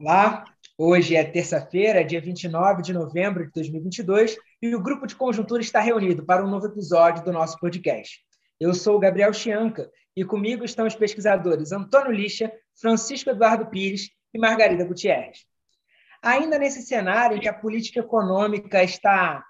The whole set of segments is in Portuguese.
Olá, hoje é terça-feira, dia 29 de novembro de 2022, e o grupo de conjuntura está reunido para um novo episódio do nosso podcast. Eu sou o Gabriel Chianca e comigo estão os pesquisadores Antônio Lixa, Francisco Eduardo Pires e Margarida Gutierrez. Ainda nesse cenário em que a política econômica está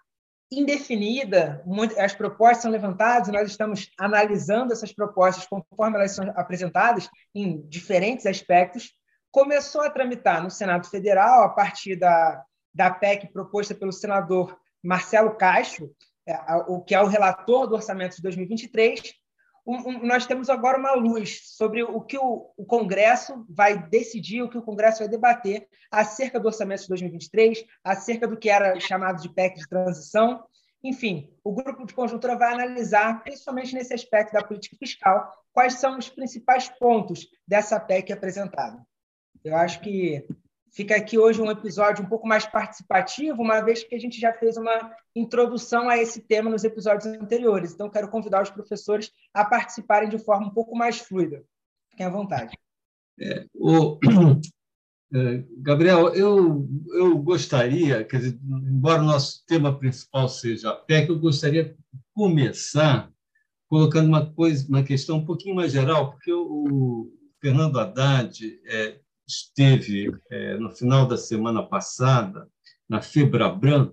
indefinida, as propostas são levantadas nós estamos analisando essas propostas conforme elas são apresentadas em diferentes aspectos, começou a tramitar no Senado Federal, a partir da, da PEC proposta pelo senador Marcelo Castro, é, o que é o relator do orçamento de 2023, um, um, nós temos agora uma luz sobre o que o, Congresso vai decidir, o que o Congresso vai debater acerca do orçamento de 2023, acerca do que era chamado de PEC de transição. Enfim, o grupo de conjuntura vai analisar, principalmente nesse aspecto da política fiscal, quais são os principais pontos dessa PEC apresentada. Eu acho que fica aqui hoje um episódio um pouco mais participativo, uma vez que a gente já fez uma introdução a esse tema nos episódios anteriores. Então, quero convidar os professores a participarem de forma um pouco mais fluida. Fiquem à vontade. É, o, é, Gabriel, eu, eu gostaria, quer dizer, embora o nosso tema principal seja a PEC, eu gostaria de começar colocando uma coisa, uma questão um pouquinho mais geral, porque o Fernando Haddad é, esteve é, no final da semana passada na Febrabran,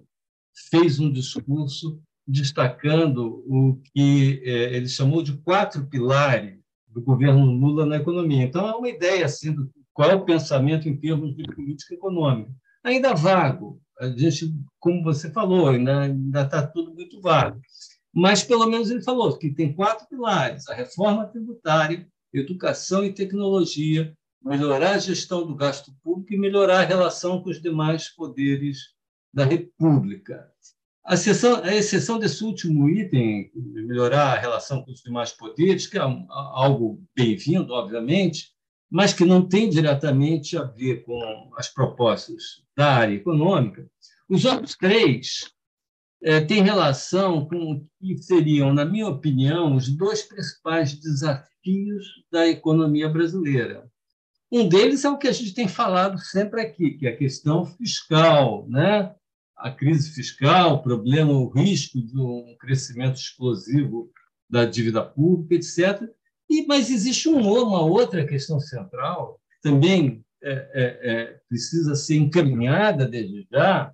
fez um discurso destacando o que é, ele chamou de quatro pilares do governo Lula na economia. Então, é uma ideia assim, do qual é o pensamento em termos de política econômica. Ainda vago, a gente, como você falou, ainda está tudo muito vago. Mas, pelo menos, ele falou que tem quatro pilares: a reforma tributária, educação e tecnologia, melhorar a gestão do gasto público e melhorar a relação com os demais poderes da República. A, exceção, a exceção desse último item, melhorar a relação com os demais poderes, que é algo bem-vindo, obviamente, mas que não tem diretamente a ver com as propostas da área econômica, os outros três é, têm relação com o que seriam, na minha opinião, os dois principais desafios da economia brasileira. Um deles é o que a gente tem falado sempre aqui, que é a questão fiscal, né? a crise fiscal, o problema, o risco de um crescimento explosivo da dívida pública, etc. E, mas existe uma outra questão central, que também é, é, é, precisa ser encaminhada desde já,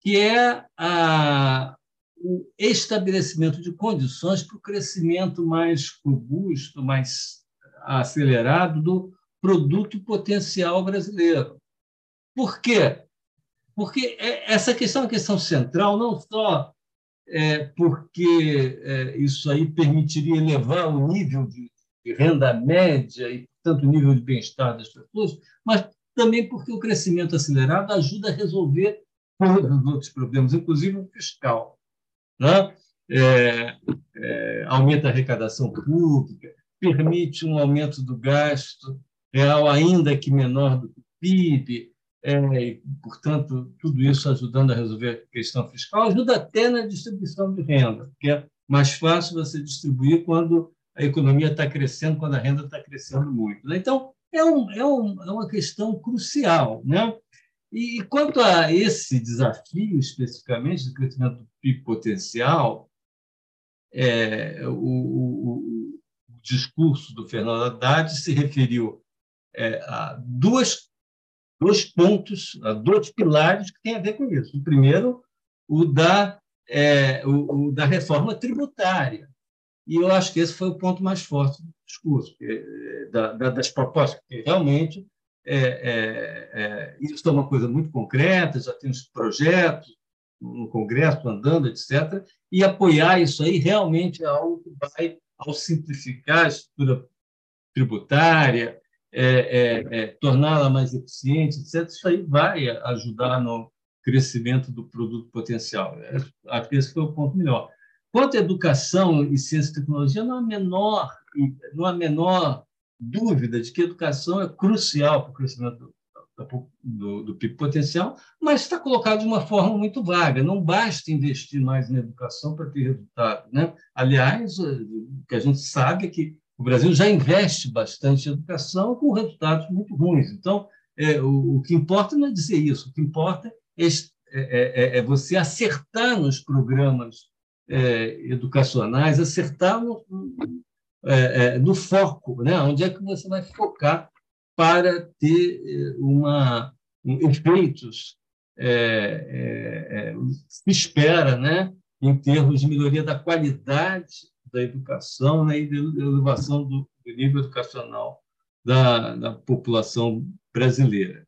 que é a, o estabelecimento de condições para o crescimento mais robusto, mais acelerado do produto potencial brasileiro. Por quê? Porque é, essa questão é uma questão central, não só é, porque é, isso aí permitiria elevar o nível de, renda média e, portanto, o nível de bem-estar das pessoas, mas também porque o crescimento acelerado ajuda a resolver todos os outros problemas, inclusive o fiscal. Né? É, é, aumenta a arrecadação pública, permite um aumento do gasto, real ainda que menor do que o PIB, é, e, portanto, tudo isso ajudando a resolver a questão fiscal, ajuda até na distribuição de renda, porque é mais fácil você distribuir quando a economia está crescendo, quando a renda está crescendo muito. Né? Então, é, um, é, um, é uma questão crucial. Né? E, quanto a esse desafio, especificamente, do crescimento do PIB potencial, é, o, o, o, discurso do Fernando Haddad se referiu é, duas, dois pontos, dois pilares que têm a ver com isso. O primeiro, o da, é, o, o, da reforma tributária. E eu acho que esse foi o ponto mais forte do discurso, é, da, da, das propostas, porque realmente é, é, é, isso é uma coisa muito concreta, já tem os projetos no Congresso andando, etc. E apoiar isso aí realmente é algo que vai, ao simplificar a estrutura tributária, é, é, é, torná-la mais eficiente, etc., isso aí vai ajudar no crescimento do produto potencial. É, acho que esse foi o ponto melhor. Quanto à educação e ciência e tecnologia, não há menor, não há menor dúvida de que a educação é crucial para o crescimento do, do, do PIB potencial, mas está colocado de uma forma muito vaga. Não basta investir mais na educação para ter resultado. Né? Aliás, o que a gente sabe é que o Brasil já investe bastante em educação com resultados muito ruins. Então, é, o, o, que importa não é dizer isso, o que importa é, é, é, é você acertar nos programas educacionais, acertar no, no foco, né? onde é que você vai focar para ter uma, um, efeitos é, se espera né? em termos de melhoria da qualidade da educação né? e de elevação do, nível educacional da, da população brasileira.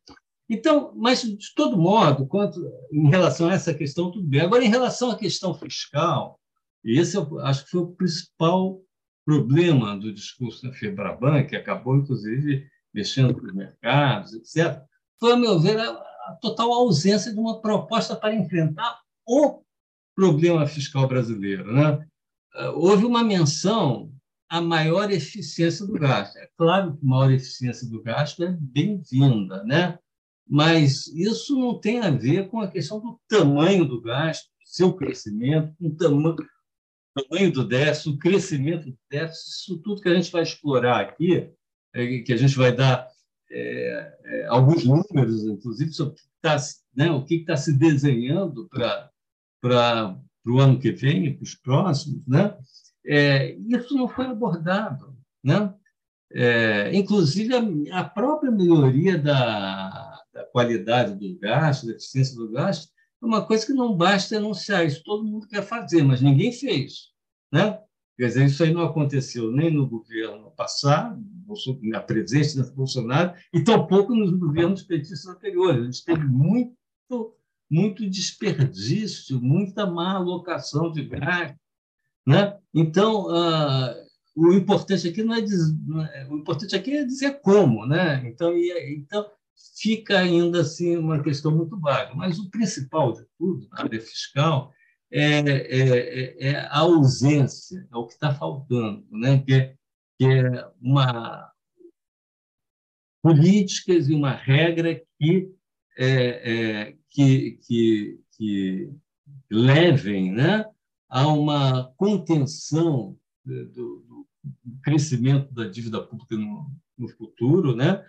Então, mas de todo modo, quanto em relação a essa questão tudo bem. Agora, em relação à questão fiscal, esse eu acho que foi o principal problema do discurso da Febraban, que acabou inclusive mexendo com os mercados, etc. Foi, a meu ver, a, a total ausência de uma proposta para enfrentar o problema fiscal brasileiro, né? Houve uma menção a maior eficiência do gasto. É claro que maior eficiência do gasto é bem-vinda, né? mas isso não tem a ver com a questão do tamanho do gasto, seu crescimento, o tamanho, do déficit, o crescimento do déficit, isso tudo que a gente vai explorar aqui, é, que a gente vai dar é, é, alguns números, inclusive, sobre tá, né, o que está se desenhando para o ano que vem, para os próximos, né? É, isso não foi abordado. Né? É, inclusive, a, a, própria melhoria da, da qualidade do gasto, da eficiência do gasto, é uma coisa que não basta anunciar, isso todo mundo quer fazer, mas ninguém fez. Né? Quer dizer, isso aí não aconteceu nem no governo passado, na presença do Bolsonaro, e tampouco nos governos petistas anteriores. A gente teve muito, muito desperdício, muita má alocação de gasto, né? Então, uh, o importante aqui não é dizer, é, o importante aqui é dizer como, né? Então, e, então fica ainda assim uma questão muito vaga. Mas o principal de tudo na área fiscal é, é, é a ausência, é o que está faltando, né? Que é, que é uma políticas e uma regra que é, é, que, que, que levem, né? a uma contenção do, do crescimento da dívida pública no, no futuro, né?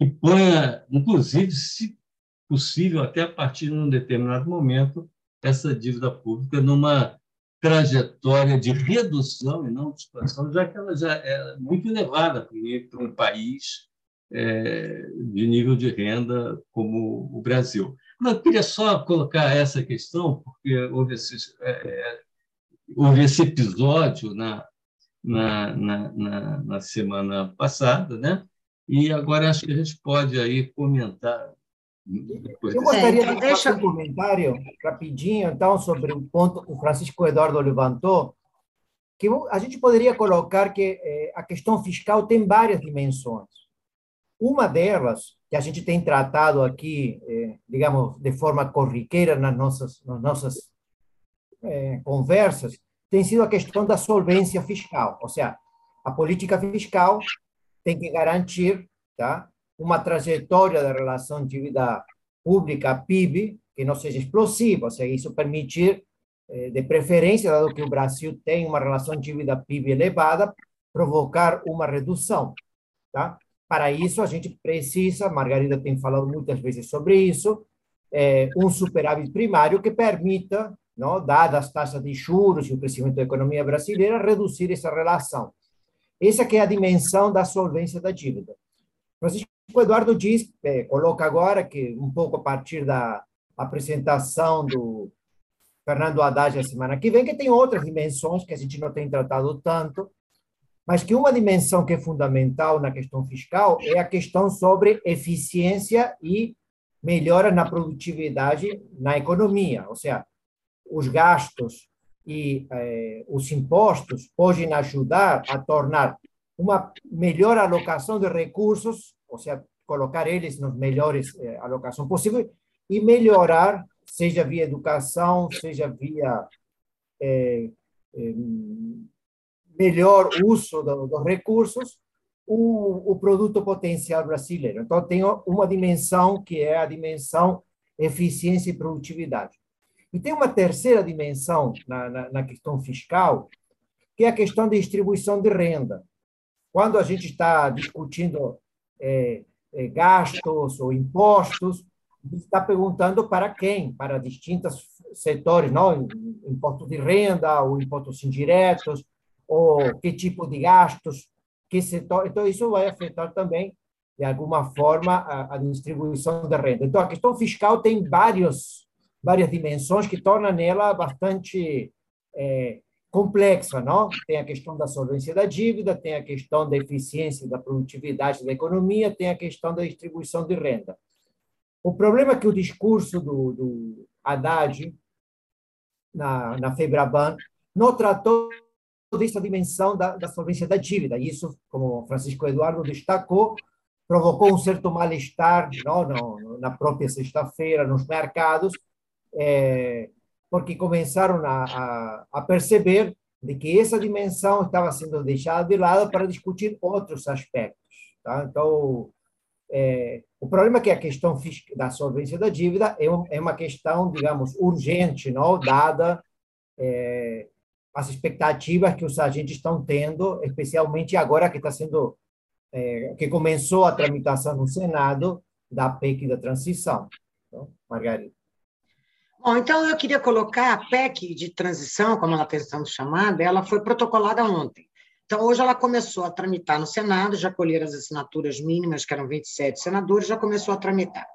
e ponha, inclusive, se possível, até a partir de um determinado momento, essa dívida pública numa trajetória de redução e não de expansão, já que ela já é muito elevada para um país é, de nível de renda como o Brasil. Eu queria só colocar essa questão, porque houve esses, é, é houve esse episódio na, na, na, na, na semana passada, né? E agora acho que a gente pode aí comentar. Eu gostaria de é, fazer um comentário rapidinho, então, sobre o ponto que o Francisco Eduardo levantou, que a gente poderia colocar que eh, a questão fiscal tem várias dimensões. Uma delas, que a gente tem tratado aqui, eh, digamos, de forma corriqueira nas nossas, nas nossas é, conversas tem sido a questão da solvência fiscal, ou seja, a política fiscal tem que garantir tá, uma trajetória da relação dívida pública-PIB que não seja explosiva, ou seja, isso permitir, eh, de preferência, dado que o Brasil tem uma relação dívida-PIB elevada, provocar uma redução. Tá? Para isso, a gente precisa, Margarida tem falado muitas vezes sobre isso, é, um superávit primário que permita não? dadas as taxas de juros e o crescimento da economia brasileira, reduzir essa relação. Essa que é a dimensão da solvência da dívida. Francisco Eduardo diz, é, coloca agora que um pouco a partir da apresentação do Fernando Haddad a semana que vem, que tem outras dimensões que a gente não tem tratado tanto, mas que uma dimensão que é fundamental na questão fiscal é a questão sobre eficiência e melhora na produtividade na economia, ou seja, os gastos e eh, os impostos podem ajudar a tornar uma melhor alocação de recursos, ou seja, colocar eles nos melhores eh, alocação possível e melhorar, seja via educação, seja via eh, melhor uso do, dos recursos, o, o produto potencial brasileiro. Então, tem uma dimensão que é a dimensão eficiência e produtividade. E tem uma terceira dimensão na, na, na questão fiscal, que é a questão de distribuição de renda. Quando a gente está discutindo é, eh, gastos ou impostos, está perguntando para quem, para distintos setores, não? Imposto de renda, ou impostos indiretos, ou que tipo de gastos, que setor. Então, isso vai afetar também, de alguma forma, a, a distribuição de renda. Então, a questão fiscal tem vários, várias dimensões que tornam ela bastante é, complexa, não? Tem a questão da solvência da dívida, tem a questão da eficiência da produtividade da economia, tem a questão da distribuição de renda. O problema é que o discurso do, do Haddad na, na Febraban não tratou dessa dimensão da, da solvência da dívida. E isso, como Francisco Eduardo destacou, provocou um certo mal-estar na própria sexta-feira nos mercados, é, porque começaram a, a, a, perceber de que essa dimensão estava sendo deixada de lado para discutir outros aspectos. Tá? Então, é, o problema é que a questão da solvência da dívida é, é uma questão, digamos, urgente, não? dada é, as expectativas que os agentes estão tendo, especialmente agora que está sendo é, que começou a tramitação no Senado da PEC da transição. Então, Margarida. Bom, então eu queria colocar a PEC de transição, como ela está sendo chamada, ela foi protocolada ontem. Então, hoje ela começou a tramitar no Senado, já colheram as assinaturas mínimas, que eram 27 senadores, já começou a tramitar.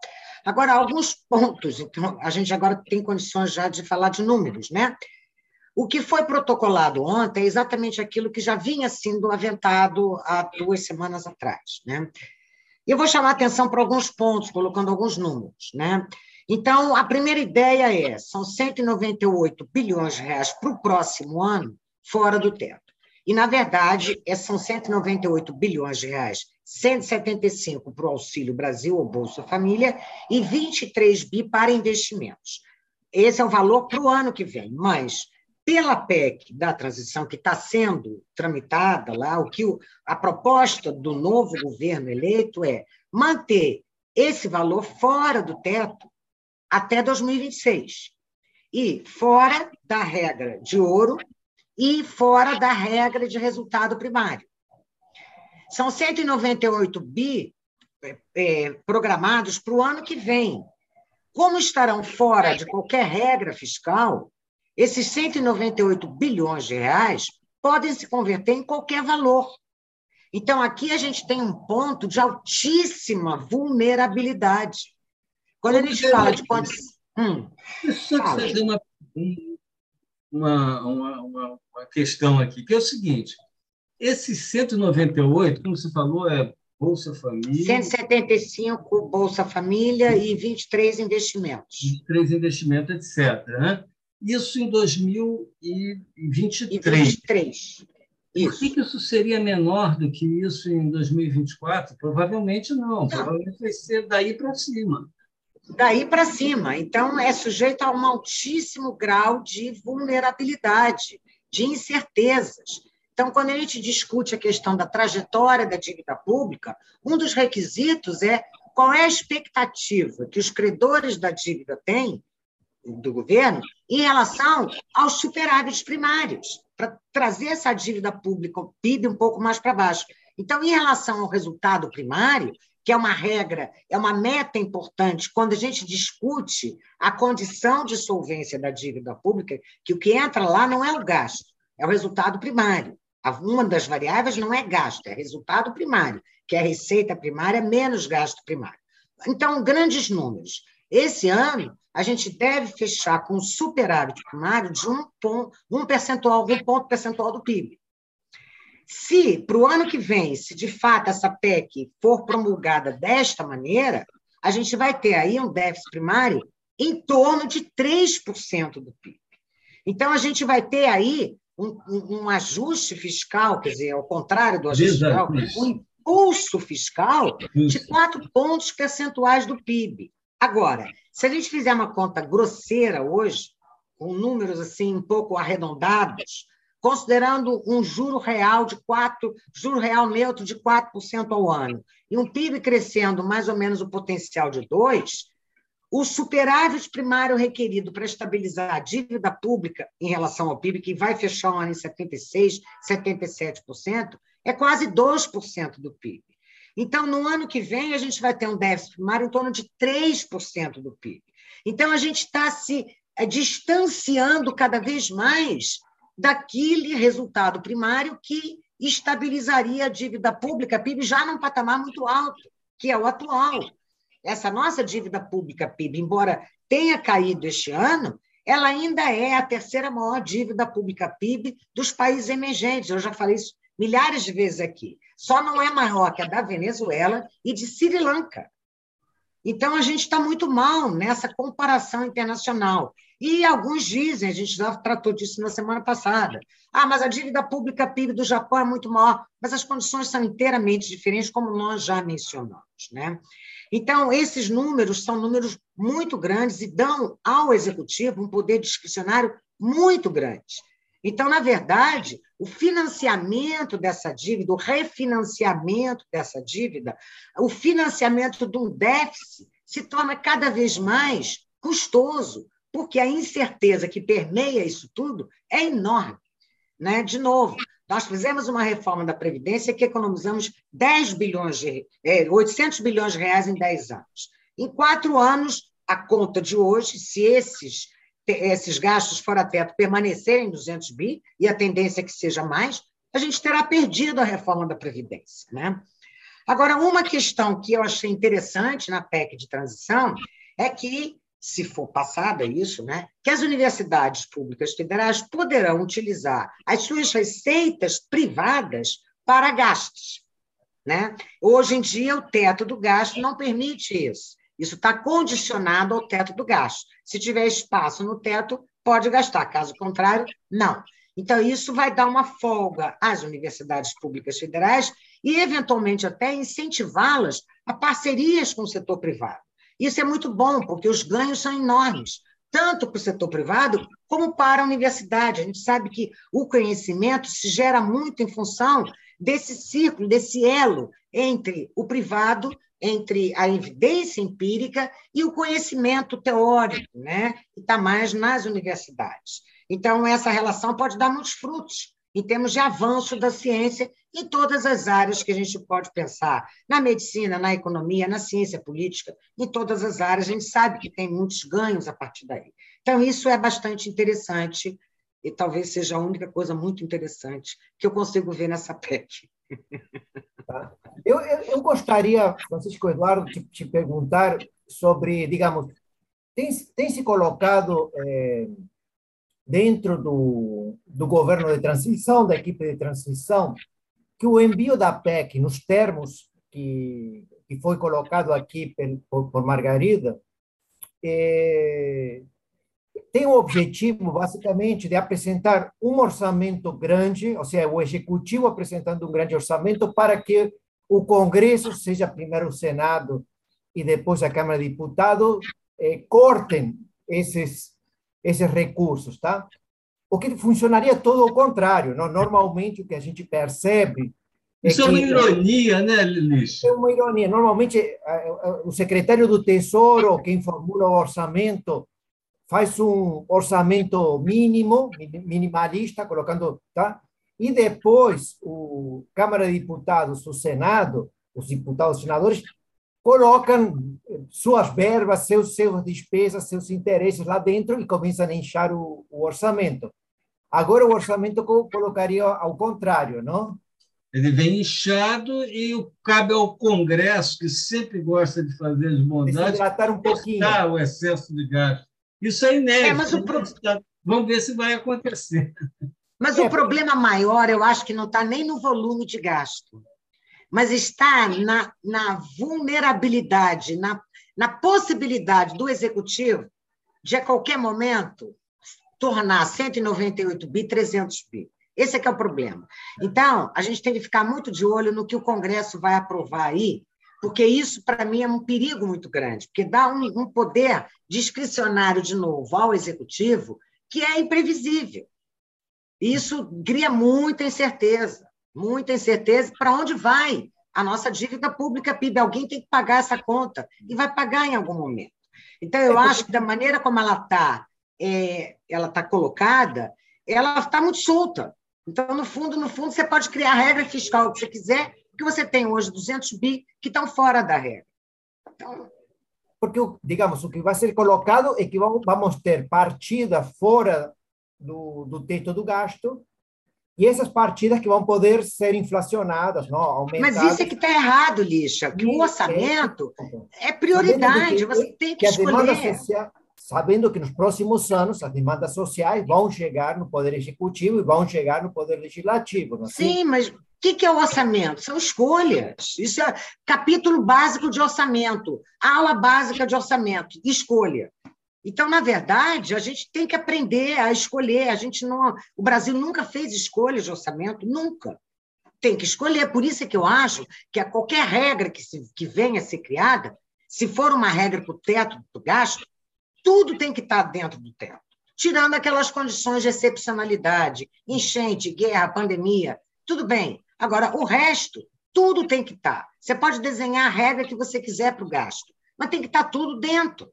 Agora, alguns pontos, então, a gente agora tem condições já de falar de números, né? O que foi protocolado ontem é exatamente aquilo que já vinha sendo aventado há duas semanas atrás, né? Eu vou chamar atenção para alguns pontos, colocando alguns números, né? Então, a primeira ideia é, são 198 bilhões de reais para o próximo ano fora do teto. E, na verdade, é, são 198 bilhões de reais, 175 para o Auxílio Brasil, ou Bolsa Família, e 23 bi para investimentos. Esse é o valor para o ano que vem, mas pela PEC da transição que está sendo tramitada lá, o que o, a proposta do novo governo eleito é manter esse valor fora do teto até 2026 e fora da regra de ouro e fora da regra de resultado primário. São 198 bi é, é, programados para o ano que vem. Como estarão fora de qualquer regra fiscal, esses 198 bilhões de reais podem se converter em qualquer valor. Então, aqui a gente tem um ponto de altíssima vulnerabilidade. Quando a gente fala de condições. Hum, Deixa eu fazer uma, uma, uma, uma, uma questão aqui, que é o seguinte: esse 198, como você falou, é Bolsa Família. 175 Bolsa Família e 23 investimentos. 23 investimentos, etc. Né? Isso em 2023. E 23. Isso. Por que, que isso seria menor do que isso em 2024? Provavelmente não. não. Provavelmente vai ser daí para cima daí para cima. Então, é sujeito a um altíssimo grau de vulnerabilidade, de incertezas. Então, quando a gente discute a questão da trajetória da dívida pública, um dos requisitos é qual é a expectativa que os credores da dívida têm, do governo, em relação aos superávites primários, para trazer essa dívida pública, o PIB, um pouco mais para baixo. Então, em relação ao resultado primário, que é uma regra, é uma meta importante quando a gente discute a condição de solvência da dívida pública, que o que entra lá não é o gasto, é o resultado primário. Uma das variáveis não é gasto, é resultado primário, que é a receita primária menos gasto primário. Então, grandes números. Esse ano, a gente deve fechar com um superávit primário de um, ponto, um percentual, um ponto percentual do PIB. Se, para o ano que vem, se de fato essa PEC for promulgada desta maneira, a gente vai ter aí um déficit primário em torno de 3% do PIB. Então, a gente vai ter aí um, um, ajuste fiscal, quer dizer, ao contrário do ajuste fiscal, um impulso fiscal de 4 pontos percentuais do PIB. Agora, se a gente fizer uma conta grosseira hoje, com números assim um pouco arredondados, considerando um juro real de 4, juro real neutro de 4% ao ano, e um PIB crescendo mais ou menos o potencial de 2, o superávit primário requerido para estabilizar a dívida pública em relação ao PIB, que vai fechar o ano em 76%, 77%, é quase 2% do PIB. Então, no ano que vem, a gente vai ter um déficit primário em torno de 3% do PIB. Então, a gente está se é, distanciando cada vez mais daquele resultado primário que estabilizaria a dívida pública PIB já num patamar muito alto, que é o atual. Essa nossa dívida pública PIB, embora tenha caído este ano, ela ainda é a terceira maior dívida pública PIB dos países emergentes. Eu já falei isso milhares de vezes aqui. Só não é maior que a da Venezuela e de Sri Lanka. Então, a gente está muito mal nessa comparação internacional. E alguns dizem, a gente já tratou disso na semana passada, ah, mas a dívida pública PIB do Japão é muito maior, mas as condições são inteiramente diferentes, como nós já mencionamos. Né? Então, esses números são números muito grandes e dão ao executivo um poder discricionário muito grande. Então, na verdade, o financiamento dessa dívida, o refinanciamento dessa dívida, o financiamento de um déficit se torna cada vez mais custoso, porque a incerteza que permeia isso tudo é enorme. Né? De novo, nós fizemos uma reforma da Previdência que economizamos 10 bilhões de, é, 800 bilhões de reais em 10 anos. Em quatro anos, a conta de hoje, se esses esses gastos fora teto permanecerem em 200 bi, e a tendência é que seja mais, a gente terá perdido a reforma da Previdência. Né? Agora, uma questão que eu achei interessante na PEC de transição é que, se for passada isso, né, que as universidades públicas federais poderão utilizar as suas receitas privadas para gastos. Né? Hoje em dia, o teto do gasto não permite isso. Isso está condicionado ao teto do gasto. Se tiver espaço no teto, pode gastar, caso contrário, não. Então, isso vai dar uma folga às universidades públicas federais e, eventualmente, até incentivá-las a parcerias com o setor privado. Isso é muito bom, porque os ganhos são enormes, tanto para o setor privado como para a universidade. A gente sabe que o conhecimento se gera muito em função desse círculo, desse elo entre o privado entre a evidência empírica e o conhecimento teórico, né? que está mais nas universidades. Então, essa relação pode dar muitos frutos em termos de avanço da ciência em todas as áreas que a gente pode pensar, na medicina, na economia, na ciência política, em todas as áreas, a gente sabe que tem muitos ganhos a partir daí. Então, isso é bastante interessante e talvez seja a única coisa muito interessante que eu consigo ver nessa PEC. Tá? Eu, eu, eu, gostaria, Francisco Eduardo, de te perguntar sobre, digamos, tem, tem se colocado é, dentro do, do governo de transição, da equipe de transição, que o envio da PEC, nos termos que, que foi colocado aqui por, por Margarida, é, tem o objetivo, basicamente, de apresentar um orçamento grande, ou seja, o executivo apresentando um grande orçamento para que o Congresso, seja primeiro o Senado e depois a Câmara de Deputados, eh, cortem esses, esses recursos, tá? O que funcionaria todo o contrário. Não? Normalmente, o que a gente percebe Isso é, uma ironia, né, Lilis? É uma ironia. Normalmente, eh, eh, o secretário do Tesouro, quem formula o orçamento, faz um orçamento mínimo, minimalista, colocando, tá? E depois o Câmara de Deputados, o Senado, os deputados e senadores colocam suas verbas, seus, seus despesas, seus interesses lá dentro e começam a inchar o, o orçamento. Agora o orçamento colocaria ao contrário, não? Ele vem inchado e cabe ao Congresso, que sempre gosta de fazer as bondades, um pouquinho. o excesso de gasto. Isso é inédito. É, mas o pro... Vamos ver se vai acontecer. Mas é. o problema maior, eu acho que não está nem no volume de gasto, mas está na, na vulnerabilidade, na, na possibilidade do executivo de, a qualquer momento, tornar 198 bi 300 bi. Esse é que é o problema. Então, a gente tem que ficar muito de olho no que o Congresso vai aprovar aí, porque isso, para mim, é um perigo muito grande, porque dá um, um poder discricionário, de novo, ao executivo, que é imprevisível. Isso cria muita incerteza, muita incerteza para onde vai a nossa dívida pública PIB. Alguém tem que pagar essa conta e vai pagar em algum momento. Então, eu é acho que da maneira como ela está é, ela está colocada, ela está muito solta. Então, no fundo, no fundo, você pode criar a regra fiscal que você quiser, Porque você tem hoje 200 bi que estão fora da regra. Então, porque, digamos, o que vai ser colocado é que vamos ter partida fora do, do teto do gasto e essas partidas que vão poder ser inflacionadas, não, aumentadas. Mas isso é que está errado, Lixa, que o orçamento é, é prioridade, que, você tem que, que escolher. Social, sabendo que nos próximos anos as demandas sociais vão chegar no Poder Executivo e vão chegar no Poder Legislativo. É assim? Sim, mas o que, que é o orçamento? São escolhas. Isso é capítulo básico de orçamento, aula básica de orçamento, escolha. Então, na verdade, a gente tem que aprender a escolher. A gente não, o Brasil nunca fez escolhas de orçamento, nunca. Tem que escolher. Por isso é que eu acho que a qualquer regra que, se, que venha a ser criada, se for uma regra para o teto do gasto, tudo tem que estar dentro do teto, tirando aquelas condições de excepcionalidade, enchente, guerra, pandemia, tudo bem. Agora, o resto, tudo tem que estar. Você pode desenhar a regra que você quiser para o gasto, mas tem que estar tudo dentro.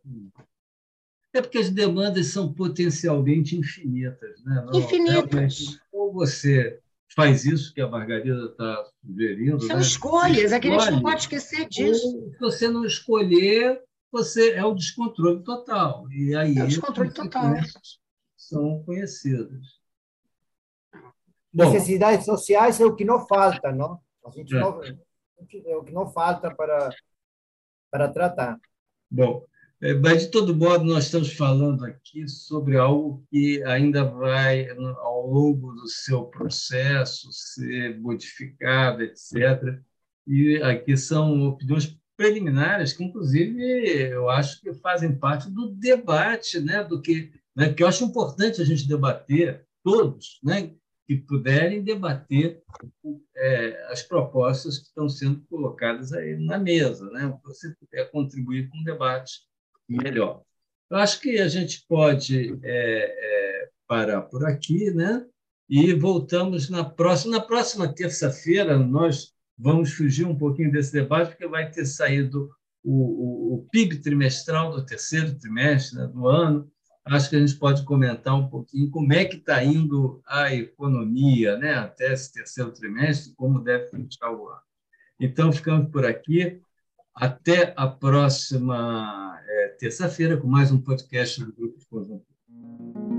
É porque as demandas são potencialmente infinitas. Né? Não, infinitas. Ou você faz isso que a Margarida está sugerindo. São né? escolhas, é que a gente não pode esquecer disso. Ou se você não escolher, você é o descontrole total. E aí é o descontrole total. São conhecidas. Bom, Necessidades sociais é o que não falta, não? A gente é. não, é o que não falta para, para tratar. Bom, é, mas, de todo modo, nós estamos falando aqui sobre algo que ainda vai, ao longo do seu processo, ser modificado, etc. E aqui são opiniões preliminares que, inclusive, eu acho que fazem parte do debate, né, do que, né, que eu acho importante a gente debater, todos, né, que puderem debater é, as propostas que estão sendo colocadas aí na mesa, né, você puder contribuir com o debate melhor. Eu acho que a gente pode é, é, parar por aqui, né? E voltamos na próxima. Na próxima terça-feira, nós vamos fugir um pouquinho desse debate, porque vai ter saído o, o, o PIB trimestral do terceiro trimestre né, do ano. Acho que a gente pode comentar um pouquinho como é que está indo a economia né, até esse terceiro trimestre, como deve fechar o ano. Então, ficamos por aqui. Até a próxima é, terça-feira com mais um podcast do Grupo de Conjuntura.